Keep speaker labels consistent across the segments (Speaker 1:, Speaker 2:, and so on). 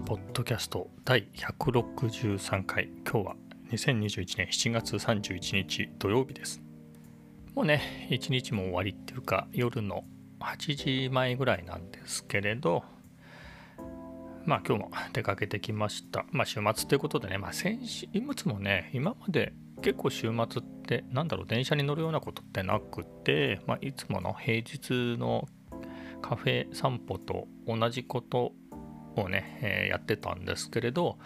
Speaker 1: ちポッドキャスト第163回。今日は2021年7月31日土曜日です。もうね一日も終わりっていうか夜の8時前ぐらいなんですけれどまあ今日も出かけてきました。まあ週末ということでねまあ先週いつもね今まで結構週末ってなんだろう電車に乗るようなことってなくて、まあ、いつもの平日のカフェ散歩と同じことをね、えー、やってたんですけれど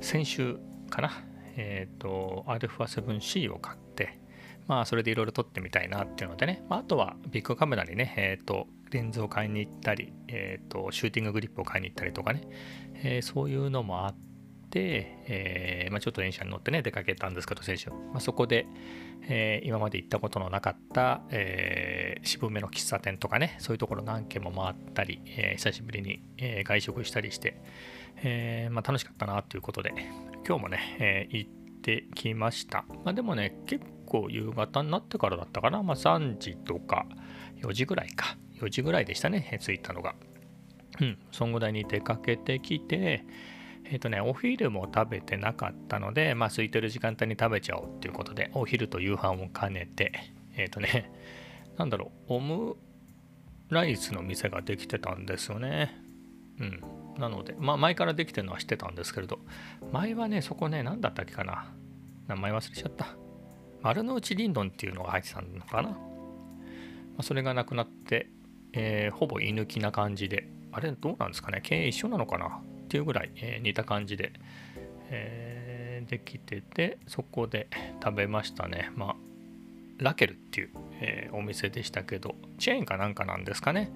Speaker 1: 先週かなえっ、ー、と α7C を買ってまあそれでいろいろ撮ってみたいなっていうのでね、まあ、あとはビッグカメラにねえっ、ー、とレンズを買いに行ったり、えーと、シューティンググリップを買いに行ったりとかね、えー、そういうのもあって、えーまあ、ちょっと電車に乗ってね出かけたんですけど先週、まあ、そこで、えー、今まで行ったことのなかった、えー、渋めの喫茶店とかねそういうところ何軒も回ったり、えー、久しぶりに、えー、外食したりして、えーまあ、楽しかったなということで今日もね、えー、行ってきました、まあ、でもね結構夕方になってからだったかな、まあ、3時とか4時ぐらいか。4時ぐらいでしたね着いたのが。うんそんぐらいに出かけてきてえっ、ー、とね、お昼も食べてなかったので、まあ、空いてる時間帯に食べちゃおうっていうことで、お昼と夕飯を兼ねて、えっ、ー、とね、なんだろう、オムライスの店ができてたんですよね。うん。なので、まあ、前からできてるのは知ってたんですけれど、前はね、そこね、何だったっけかな。名前忘れちゃった。丸の内リンドンっていうのが入ってたのかな。まあ、それがなくなって、えー、ほぼ居抜きな感じで、あれどうなんですかね経営一緒なのかなっていうぐらい、えー、似た感じで、えー、できててそこで食べましたね。まあラケルっていう、えー、お店でしたけどチェーンかなんかなんですかね、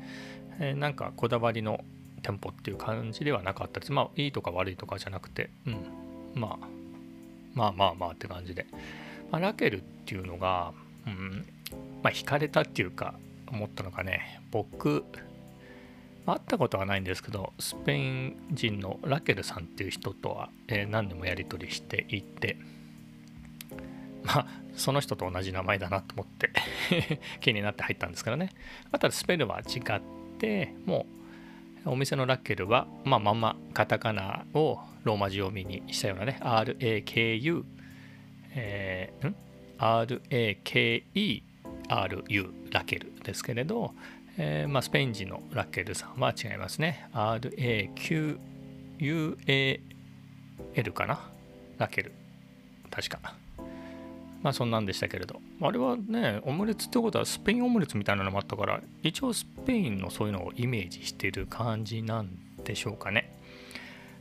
Speaker 1: えー、なんかこだわりの店舗っていう感じではなかったです。まあいいとか悪いとかじゃなくて、うん、まあまあまあまあって感じで、まあ、ラケルっていうのが、うん。まあ惹かれたっていうか思ったのがね。僕会ったことはないんですけどスペイン人のラケルさんっていう人とは、えー、何でもやり取りしていてまあその人と同じ名前だなと思って 気になって入ったんですけどね、まただスペルは違ってもうお店のラケルは、まあ、まんまカタカナをローマ字読みにしたようなね RAKU、えー、ん ?RAKERU ラケルですけれど、えー、まあ、スペイン人のラッケルさんは違いますね。RAQUAL かな？ラケル。確か。まあそんなんでしたけれど。あれはね、オムレツってことはスペインオムレツみたいなのもあったから、一応スペインのそういうのをイメージしてる感じなんでしょうかね。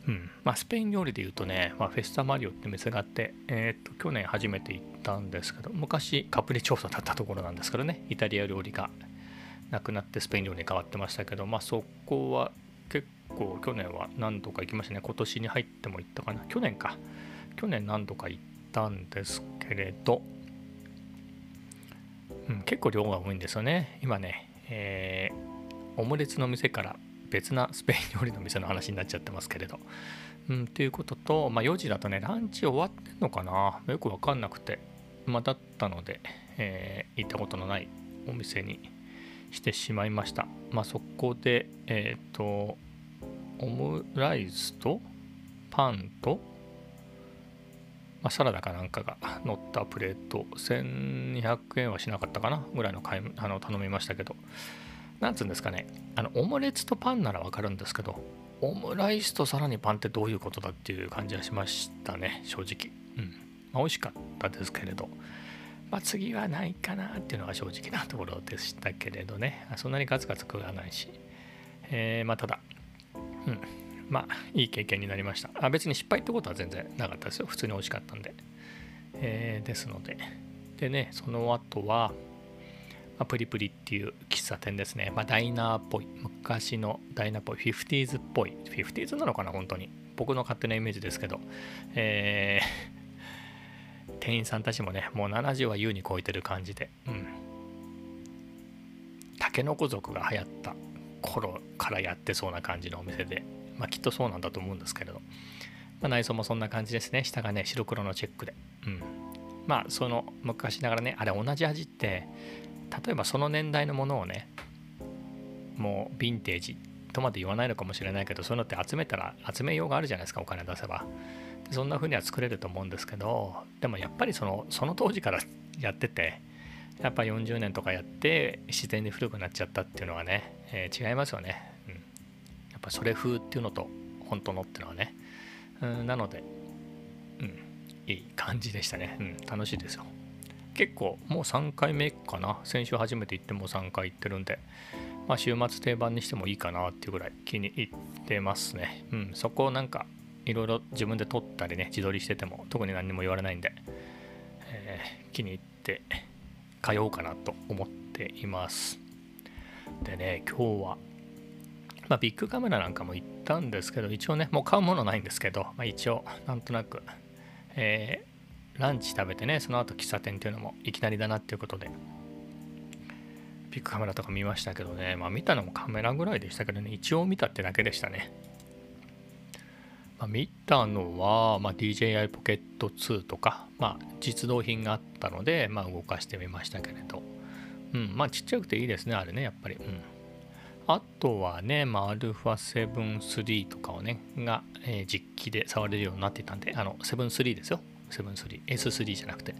Speaker 1: うんまあ、スペイン料理で言うとね、まあ、フェスタマリオって店があって、えー、っと去年初めて行ったんですけど昔カプリ調査だったところなんですけどねイタリア料理がなくなってスペイン料理に変わってましたけど、まあ、そこは結構去年は何度か行きましたね。今年に入っても行ったかな。去年か。去年何度か行ったんですけれど、うん、結構量が多いんですよね。今ね、えー、オムレツの店から別なスペイン料理の店の話になっちゃってますけれど。うん、ということと、まあ、4時だとね、ランチ終わってんのかな。よくわかんなくて、まあ、だったので、えー、行ったことのないお店にしてしまいました。まあ、そこで、えっ、ー、と、オムライスとパンと、まあ、サラダかなんかが乗ったプレート、1200円はしなかったかなぐらいの買いあの頼みましたけど、なんつうんですかね、あのオムレツとパンならわかるんですけど、オムライスとさらにパンってどういうことだっていう感じがしましたね、正直。うん。まあ、美味しかったですけれど、まあ、次はないかなっていうのが正直なところでしたけれどね。そんなにガツガツ食わないし、えー、まあただ。うん。まあいい経験になりました。あ別に失敗ってことは全然なかったですよ。普通に美味しかったんで、えー、ですので。でねその後は、まあ、プリプリっていう喫茶店ですね、まあ、ダイナーっぽい。昔のダイナーっぽい。50s っぽい。50s なのかな本当に。僕の勝手なイメージですけど。えー店員さんたちもねもう70は優に超えてる感じで。うん。タケノコ族が流行った頃からやってそうな感じのお店で。まあきっとそうなんだと思うんですけれど、まあ、内装もそんな感じですね。下がね白黒のチェックで。うん。まあその昔ながらねあれ同じ味って例えばその年代のものをねもうヴィンテージとまで言わないのかもしれないけどそういうのって集めたら集めようがあるじゃないですかお金出せば。そんな風には作れると思うんですけどでもやっぱりそのその当時からやっててやっぱ40年とかやって自然に古くなっちゃったっていうのはね、えー、違いますよね、うん、やっぱそれ風っていうのと本当のっていうのはね、うん、なので、うん、いい感じでしたね、うん、楽しいですよ。結構もう3回目かな。先週初めて行っても3回行ってるんでまあ週末定番にしてもいいかなっていうぐらい気に入ってますね。うんそこをなんかいろいろ自分で撮ったりね自撮りしてても特に何にも言われないんで、えー、気に入って通おうかなと思っています。でね今日はまあ、ビッグカメラなんかも行ったんですけど一応ねもう買うものないんですけど、まあ、一応なんとなく、えー、ランチ食べてねその後喫茶店っていうのもいきなりだなっていうことでビッグカメラとか見ましたけどねまあ見たのもカメラぐらいでしたけどね一応見たってだけでしたね。まあ、見たのは、まあ、DJI ポケット2とか、まあ、実動品があったので、まあ、動かしてみましたけれど、うん、まあちっちゃくていいですねあれねやっぱり、うん、あとはね、まあ、α7-3 とかをねが、えー、実機で触れるようになっていたんであの7-3ですよ。7-3S3 じゃなくて。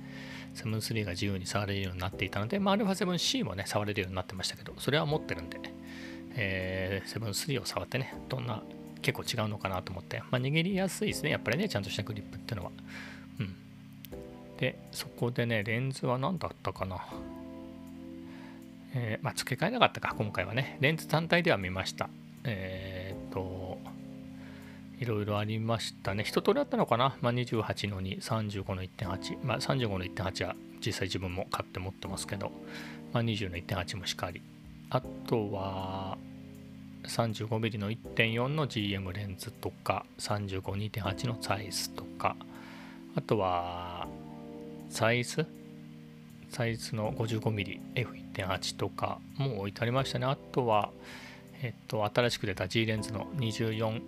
Speaker 1: 7-3が自由に触れるようになっていたので、まあ、α7C もね触れるようになってましたけどそれは持ってるんで、えー、7-3を触ってねどんな結構違うのかなと思って、まあ、握りやすいですね、やっぱりね、ちゃんとしたグリップっていうのは。うん。で、そこでね、レンズは何だったかな。えー、まあ、付け替えなかったか、今回はね。レンズ単体では見ました。えー、っと、いろいろありましたね。一通りあったのかな、まあ、28の2、35の1.8。まあ、35の1.8は実際自分も買って持ってますけど、まあ、20の1.8もしっかり。あとは、35mm の1.4の GM レンズとか35-2.8のサイズとかあとはサイズ？サイズの 55mmF1.8 とかも置いてありましたね。あとはえっと新しく出た G レンズの 24mm、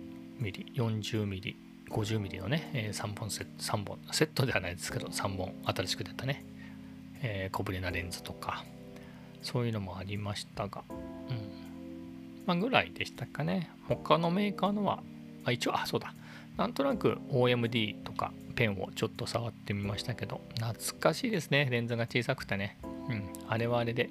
Speaker 1: 40mm、50mm のね、え3本セット、3本、セットではないですけど、3本新しく出たね、えー、小ぶりなレンズとか、そういうのもありましたが、まあ、ぐらいでしたかね。他のメーカーのは、あ一応、あ、そうだ。なんとなく OMD とかペンをちょっと触ってみましたけど、懐かしいですね。レンズが小さくてね。うん、あれはあれで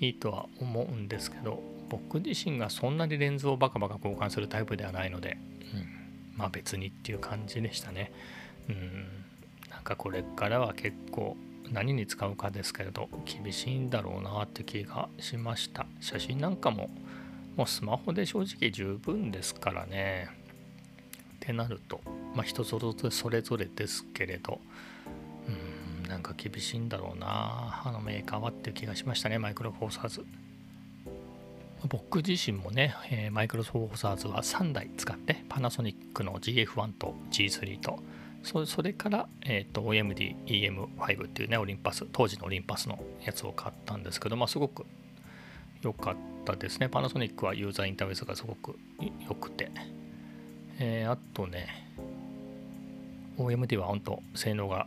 Speaker 1: いいとは思うんですけど、僕自身がそんなにレンズをバカバカ交換するタイプではないので、うん、まあ別にっていう感じでしたね。うん、なんかこれからは結構何に使うかですけれど、厳しいんだろうなって気がしました。写真なんかももうスマホで正直十分ですからね。ってなると、まあ人それぞれですけれど、うん、なんか厳しいんだろうな、あのメーカーはっていう気がしましたね、マイクロフォーサーズ。僕自身もね、え、マイクロフォーサーズは3台使って、パナソニックの GF1 と G3 と、そそれから、えーと、OMD EM5 っていうね、オリンパス、当時のオリンパスのやつを買ったんですけど、まあ、すごく良かったですね。パナソニックはユーザーインターフェースがすごく良くて。えー、あとね、OMD は本当性能が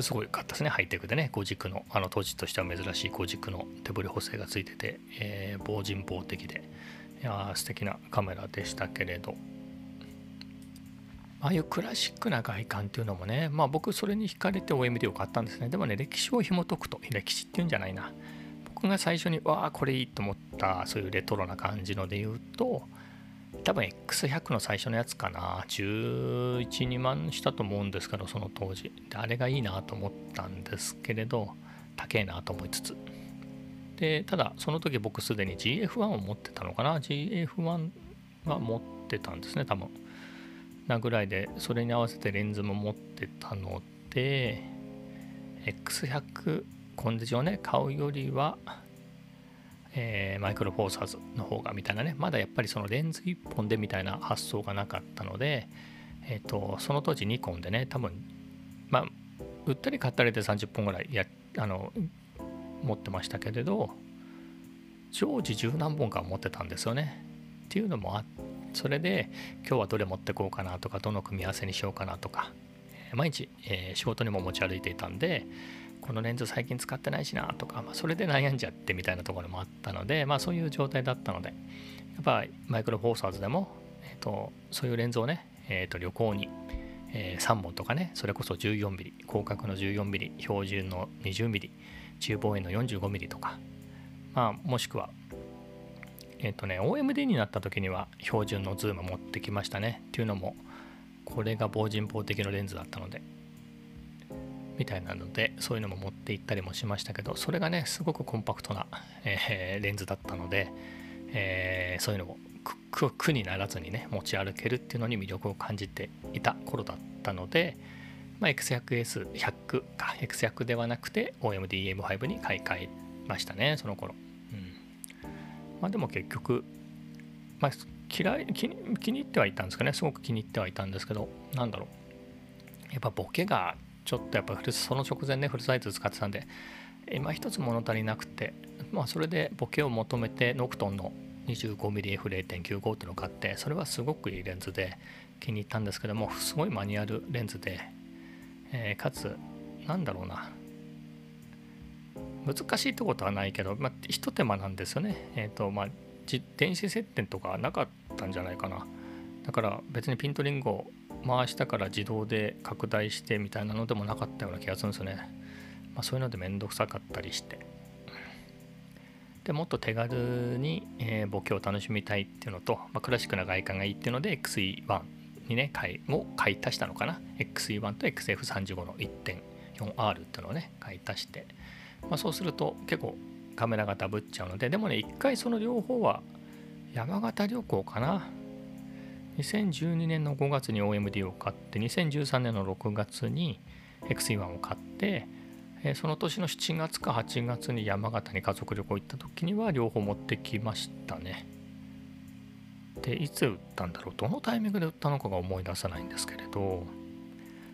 Speaker 1: すごいかったですね。ハイテクでね、5軸の、あの当時としては珍しい5軸の手振り補正がついてて、えー、防塵防的で、いや素敵なカメラでしたけれど、ああいうクラシックな外観っていうのもね、まあ僕それに惹かれて OMD を買ったんですね。でもね、歴史を紐解くと、歴史っていうんじゃないな。僕が最初にわあこれいいと思ったそういうレトロな感じので言うと多分 X100 の最初のやつかな。112万したと思うんですけどその当時。であれがいいなと思ったんですけれど高えなと思いつつ。でただその時僕すでに GF1 を持ってたのかな。GF1 は持ってたんですね多分。なぐらいでそれに合わせてレンズも持ってたので X100 コンデジをね。買うよりは、えー、マイクロフォーサーズの方がみたいなね。まだやっぱりそのレンズ1本でみたいな発想がなかったので、えーと、その当時ニコンでね多分まあ売ったり買ったりで30本ぐらいやあの持ってましたけれど常時十何本か持ってたんですよね。っていうのもあそれで今日はどれ持ってこうかなとかどの組み合わせにしようかなとか毎日、えー、仕事にも持ち歩いていたんでこのレンズ最近使ってないしなとか、まあ、それで悩んじゃってみたいなところもあったので、まあ、そういう状態だったのでやっぱマイクロフォーサーズでも、えーと、そういうレンズをね、えーと、旅行に、えー、3本とかねそれこそ 14mm 広角の 14mm 標準の 20mm 中望遠の 45mm とか、まあ、もしくはえっ、ー、とね OM-D になった時には標準のズーム持ってきましたね。っていうのもこれが防塵防滴のレンズだったのでみたいなのでそういうのも持って行ったりもしましたけどそれがねすごくコンパクトな、えー、レンズだったので、えー、そういうのも苦にならずにね持ち歩けるっていうのに魅力を感じていた頃だったので、まあ、X100S100 か X100 ではなくて OMDM5 に買い替えましたねその頃、うん、まあでも結局、まあ、嫌い気に気に入ってはいたんですかねすごく気に入ってはいたんですけどなんだろう。やっぱボケがちょっとやっぱその直前ねフルサイズ使ってたんで今一つ物足りなくてまあそれでボケを求めてノクトンの 25mmF0.95 っていうのを買ってそれはすごくいいレンズで気に入ったんですけどもすごいマニュアルレンズで、えー、かつなんだろうな難しいってことはないけど、まあ、ひと手間なんですよね。えっ、ー、とまあ電子接点とかなかったんじゃないかな。だから別にピントリング回したから自動で拡大してみたいなのでもなかったような気がするんですよね。まあ、そういうのでめんどくさかったりして。でもっと手軽に、えー、ボケを楽しみたいっていうのと、まあ、クラシックな外観がいいっていうので XE1 にね買いも買い足したのかな？XE1 と XF35 の 1.4R っていうのをね買い足して、まあ、そうすると結構カメラがダブっちゃうのででもね一回その両方は山形旅行かな2012年の5月に OMD を買って2013年の6月に XE1 を買ってその年の7月か8月に山形に家族旅行行った時には両方持ってきましたね。でいつ売ったんだろうどのタイミングで売ったのかが思い出さないんですけれど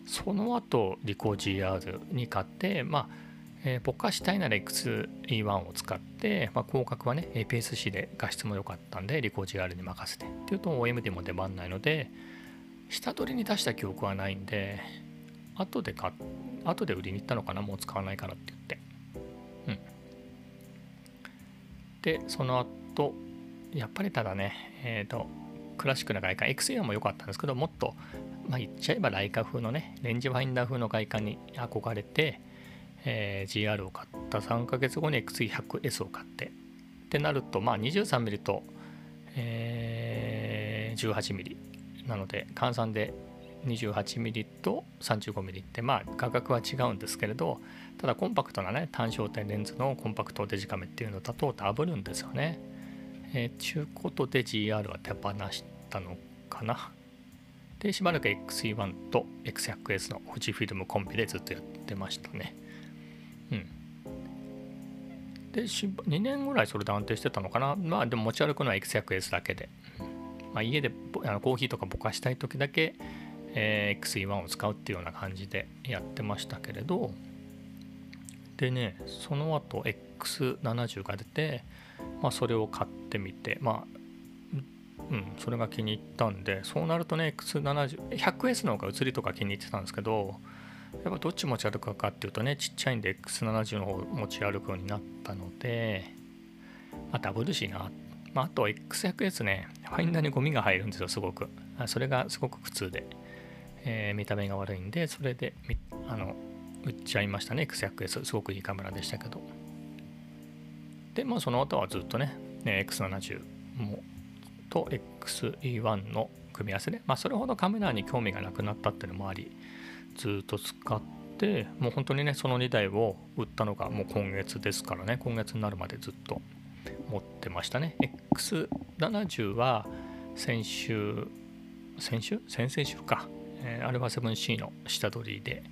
Speaker 1: その後リコ GR に買ってまあえー、ぼかしたいなら XE1 を使って、まあ、広角はね APS-C で画質も良かったんでリコージ R に任せてっていうと OMD も出番ないので下取りに出した記憶はないんで後で買後で売りに行ったのかなもう使わないからって言って。うん。でその後やっぱりただねえっ、ー、とクラシックな外観 XE1 も良かったんですけどもっとまあ言っちゃえばライカ風のねレンジファインダー風の外観に憧れてえー、GR を買った3ヶ月後に XE100S を買ってってなるとまあ 23mm と、えー、18mm なので換算で 28mm と 35mm ってまあ価格は違うんですけれどただコンパクトなね単焦点レンズのコンパクトデジカメっていうのだとダブるんですよね。えー、中古とで GR は手放したのかな。でしばらく XE1 と X100S の富士フィルムコンビでずっとやってましたね。で、2年ぐらいそれで安定してたのかな。まあでも持ち歩くのは X100S だけで。まあ、家であのコーヒーとかぼかしたい時だけ、えー、XE1 を使うっていうような感じでやってましたけれど、でね、その後 X70 が出て、まあ、それを買ってみて、まあ、うん、それが気に入ったんで、そうなるとね、X70、100S の方が写りとか気に入ってたんですけど、やっぱどっち持ち歩くかっていうとねちっちゃいんで X70 の方持ち歩くようになったのでまあダブルしな、まあ、あと X100S ね。ファインダーにゴミが入るんですよすごく。それがすごく苦痛で、えー、見た目が悪いんでそれであの売っちゃいましたね X100S す。ごくいいカメラでしたけど。でまあその後はずっとねね X70 もと XE1 の組み合わせで、まあ、それほどカメラに興味がなくなったっていうのもありずっと使ってもう本当にねその2台を売ったのがもう今月ですからね今月になるまでずっと持ってましたね。X70 は先週先週？先々週か、えー、アルファ 7C の下取りで、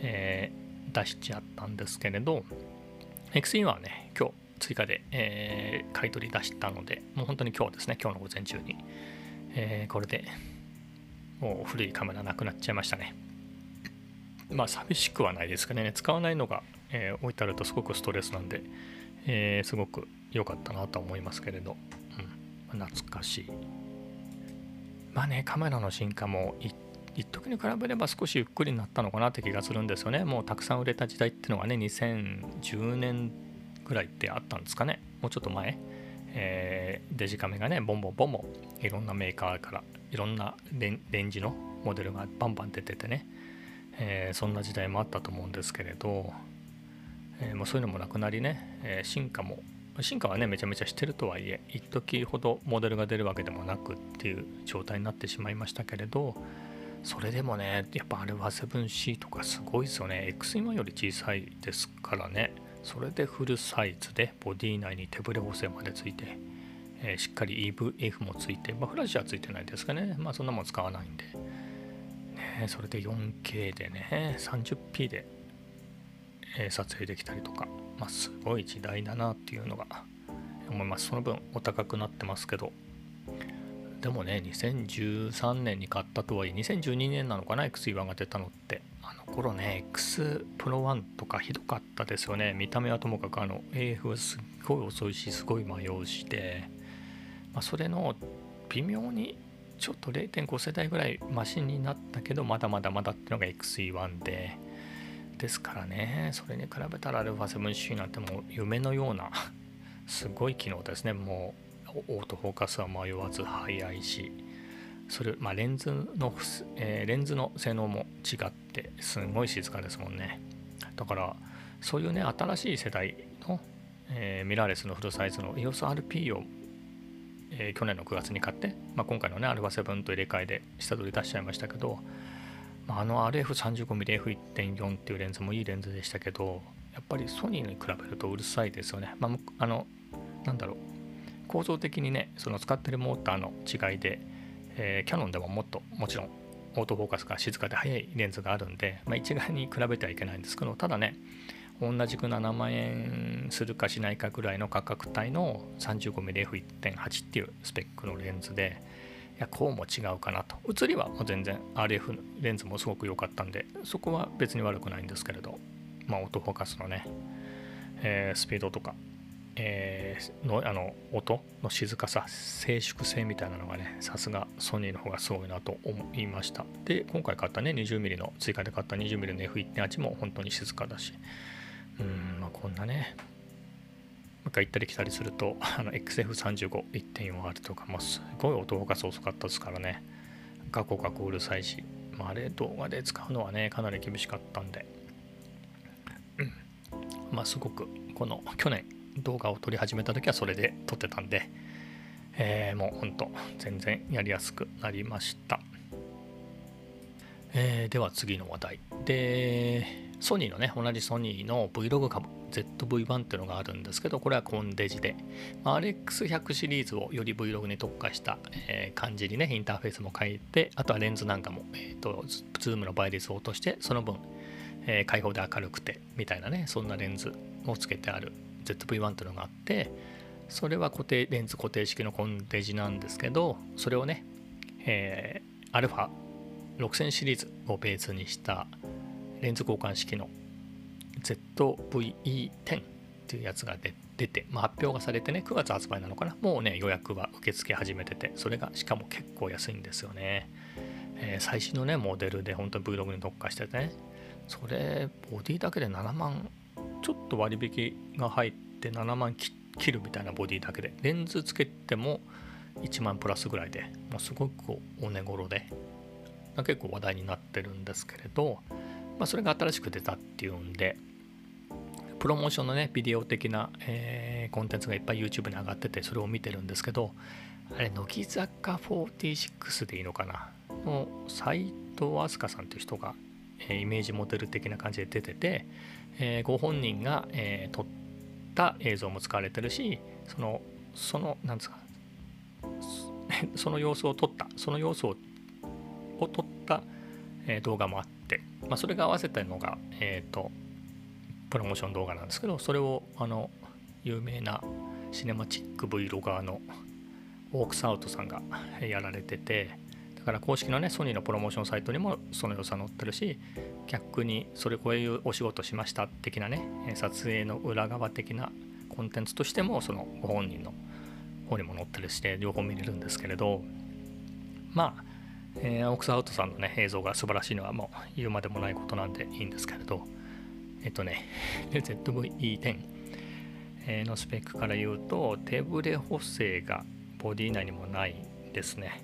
Speaker 1: えー、出しちゃったんですけれど XE はね今日追加で、えー、買い取り出したのでもう本当に今日ですね今日の午前中に、えー、これでもう古いカメラなくなっちゃいましたね。まあ寂しくはないですかね。使わないのが、えー、置いてあるとすごくストレスなんで、えー、すごく良かったなと思いますけれど、うん、懐かしい。まあねカメラの進化も一時に比べれば少しゆっくりになったのかなって気がするんですよね。もうたくさん売れた時代っていうのがね2010年ぐらいってあったんですかね。もうちょっと前。えー、デジカメがねボンボンボンボンいろんなメーカーからいろんなレンジのモデルがバンバン出ててね、えー、そんな時代もあったと思うんですけれど、えー、もうそういうのもなくなりね、え進化も進化はねめちゃめちゃしてるとはいえ一時ほどモデルが出るわけでもなくっていう状態になってしまいましたけれどそれでもねやっぱあれは 7C とかすごいですよね。X1 より小さいですからね。それでフルサイズでボディ内に手ブレ補正までついて、えー、しっかり EVF もついて、まあ、フラッシュはついてないですかね。まあそんなもん使わないんで、それで 4K でね 30p で、え、撮影できたりとかまあすごい時代だなっていうのが思います。その分お高くなってますけどでもね2013年に買ったとはいえ2012年なのかな X1 が出たのって。あの頃ね X プロ1とかひどかったですよね。見た目はともかくあの AF はすっごい遅いしすごい迷うしで、まあ、それの微妙にちょっと0.5世代ぐらいマシンになったけどまだまだまだっていうのが XE1 でですからねそれに比べたら α7C なんてもう夢のような すごい機能ですね。もうオートフォーカスは迷わず速いしそれ、まあ、レンズの、えー、レンズの性能も違ってすごい静かですもんね。だからそういうね新しい世代の、えー、ミラーレスのフルサイズの EOSRP を、えー、去年の9月に買って、まあ、今回のね α7 と入れ替えで下取り出しちゃいましたけど、まあ、あの RF35mmF1.4 っていうレンズもいいレンズでしたけどやっぱりソニーに比べるとうるさいですよね、まあ、あのなんだろう。構造的にねその使ってるモーターの違いで、えー、キャノンでももっともちろんオートフォーカスが静かで速いレンズがあるんで、まあ、一概に比べてはいけないんですけどただね同じく7万円するかしないかぐらいの価格帯の 35mmF1.8 っていうスペックのレンズでいやこうも違うかなと。写りは全然 RF レンズもすごく良かったんでそこは別に悪くないんですけれどまあオートフォーカスのね、えー、スピードとかえー、のあの音の静かさ静粛性みたいなのがねさすがソニーの方がすごいなと思いました。で今回買ったね 20mm の追加で買った 20mm の F1.8 も本当に静かだしうんまあこんなねもう一回行ったり来たりすると あの XF35.1.4R とかもすごい音が遅かったですからね。ガコガコうるさいし、まあ、あれ動画で使うのはねかなり厳しかったんで。うん。まあすごくこの去年動画を撮り始めた時はそれで撮ってたんで、えー、もうほんと全然やりやすくなりました。えー、では次の話題。で、ソニーのね、同じソニーの VLOGCAM ZV-1 っていうのがあるんですけど、これはコンデジで、まあ、RX100 シリーズをより Vlog に特化した、えー、感じにね、インターフェースも変えて、あとはレンズなんかも、えーと、ズームの倍率を落として、その分、えー、開放で明るくてみたいなね、そんなレンズをつけてある ZV-1 というのがあってそれは固定レンズ固定式のコンデジなんですけどそれをね、えー、6000シリーズをベースにしたレンズ交換式の ZVE10 っていうやつが出て、まあ、発表がされてね9月発売なのかな。もうね予約は受け付け始めててそれがしかも結構安いんですよね、えー、最新のねモデルで本当に Vlog に特化しててね。それボディだけで7万ちょっと割引が入って7万切るみたいなボディだけでレンズつけても1万プラスぐらいで、まあ、すごくお値頃で、まあ、結構話題になってるんですけれど、まあ、それが新しく出たっていうんでプロモーションのねビデオ的な、えー、コンテンツがいっぱい YouTube に上がっててそれを見てるんですけどあれ乃木坂46でいいのかな？の斎藤飛鳥さんっていう人が、えー、イメージモデル的な感じで出ててえー、ご本人が、えー、撮った映像も使われてるしそのそのなんですか？その様子を撮ったその様子をを撮った、え、動画もあって、まあ、それが合わせたのが、えーと、プロモーション動画なんですけどそれをあの有名なシネマチック Vlogger のオークスアウトさんがやられててだから公式のねソニーのプロモーションサイトにもその良さ載ってるし逆にそれこういうお仕事しました的なね撮影の裏側的なコンテンツとしてもそのご本人の方にも載ってるして両方見れるんですけれどまあ、えー、オックスアウトさんのね映像が素晴らしいのはもう言うまでもないことなんでいいんですけれど。えっとね ZVE10 のスペックから言うと手ブレ補正がボディ内にもないですね。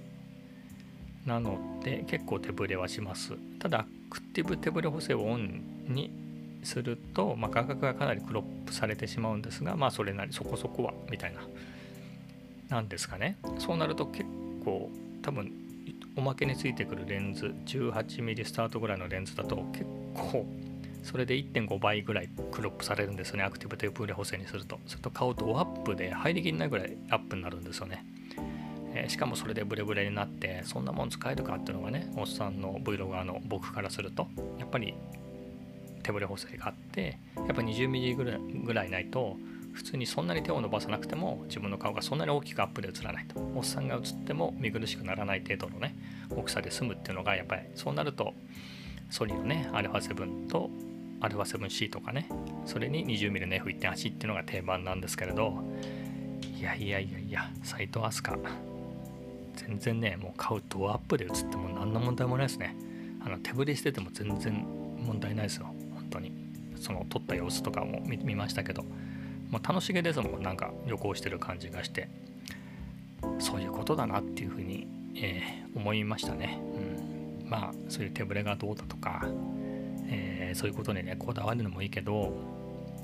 Speaker 1: なので結構手ブレはします。ただアクティブ手ブレ補正をオンにすると、まあ、価格がかなりクロップされてしまうんですがまあそれなりそこそこはみたいな。なんですかね。そうなると結構多分おまけについてくるレンズ 18mm スタートぐらいのレンズだと結構それで1.5倍ぐらいクロップされるんですよね。アクティブテープレ補正にすると。すると買うとドアップで入りきんないぐらいアップになるんですよね、え、しかもそれでブレブレになってそんなもん使えるかっていうのがねおっさんの v l o g の僕からするとやっぱり手ブレ補正があってやっぱ 20mm ぐらいないと普通にそんなに手を伸ばさなくても自分の顔がそんなに大きくアップで映らないと。おっさんが映っても見苦しくならない程度のね大きさで済むっていうのがやっぱりそうなるとソニーのね α7 と α7C とかねそれに 20mm の F1.8 っていうのが定番なんですけれどいやいやいやいや斎藤飛鳥全然ねもう買うドアップで映っても何の問題もないですね。あの手振りしてても全然問題ないですよ。本当に。その撮った様子とかも見ましたけど。もう楽しげですもんなんか旅行してる感じがしてそういうことだなっていうふうに、えー、思いましたね、うん、まあそういう手ぶれがどうだとか、えー、そういうことにねこだわるのもいいけど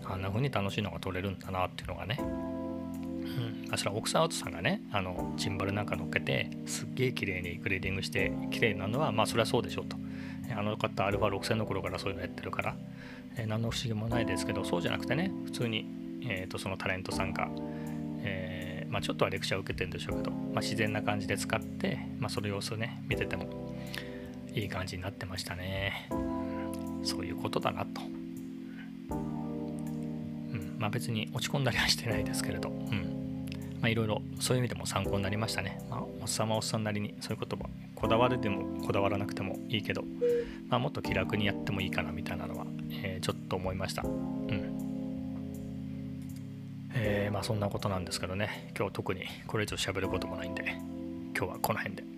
Speaker 1: あんな風に楽しいのが撮れるんだなっていうのがね。うん、それは奥さんアウトさんがねあのジンバルなんか乗っけてすっげえ綺麗にグレーディングして綺麗なのはまあそれはそうでしょうと。あの方アルファ6000の頃からそういうのやってるから、えー、何の不思議もないですけどそうじゃなくてね普通にえー、とそのタレントさんが、えー、まあ、ちょっとはレクチャーを受けてるんでしょうけど、まあ、自然な感じで使って、まあ、その様子をね見ててもいい感じになってましたね。そういうことだなと、うん。まあ、別に落ち込んだりはしてないですけれど、うん。ま、いろいろそういう意味でも参考になりましたね、まあ、おっさんはおっさんなりにそういう言葉こだわるでもこだわらなくてもいいけど、まあ、もっと気楽にやってもいいかなみたいなのは、えー、ちょっと思いました。うん。えー、まあそんなことなんですけどね今日特にこれ以上喋ることもないんで今日はこの辺で。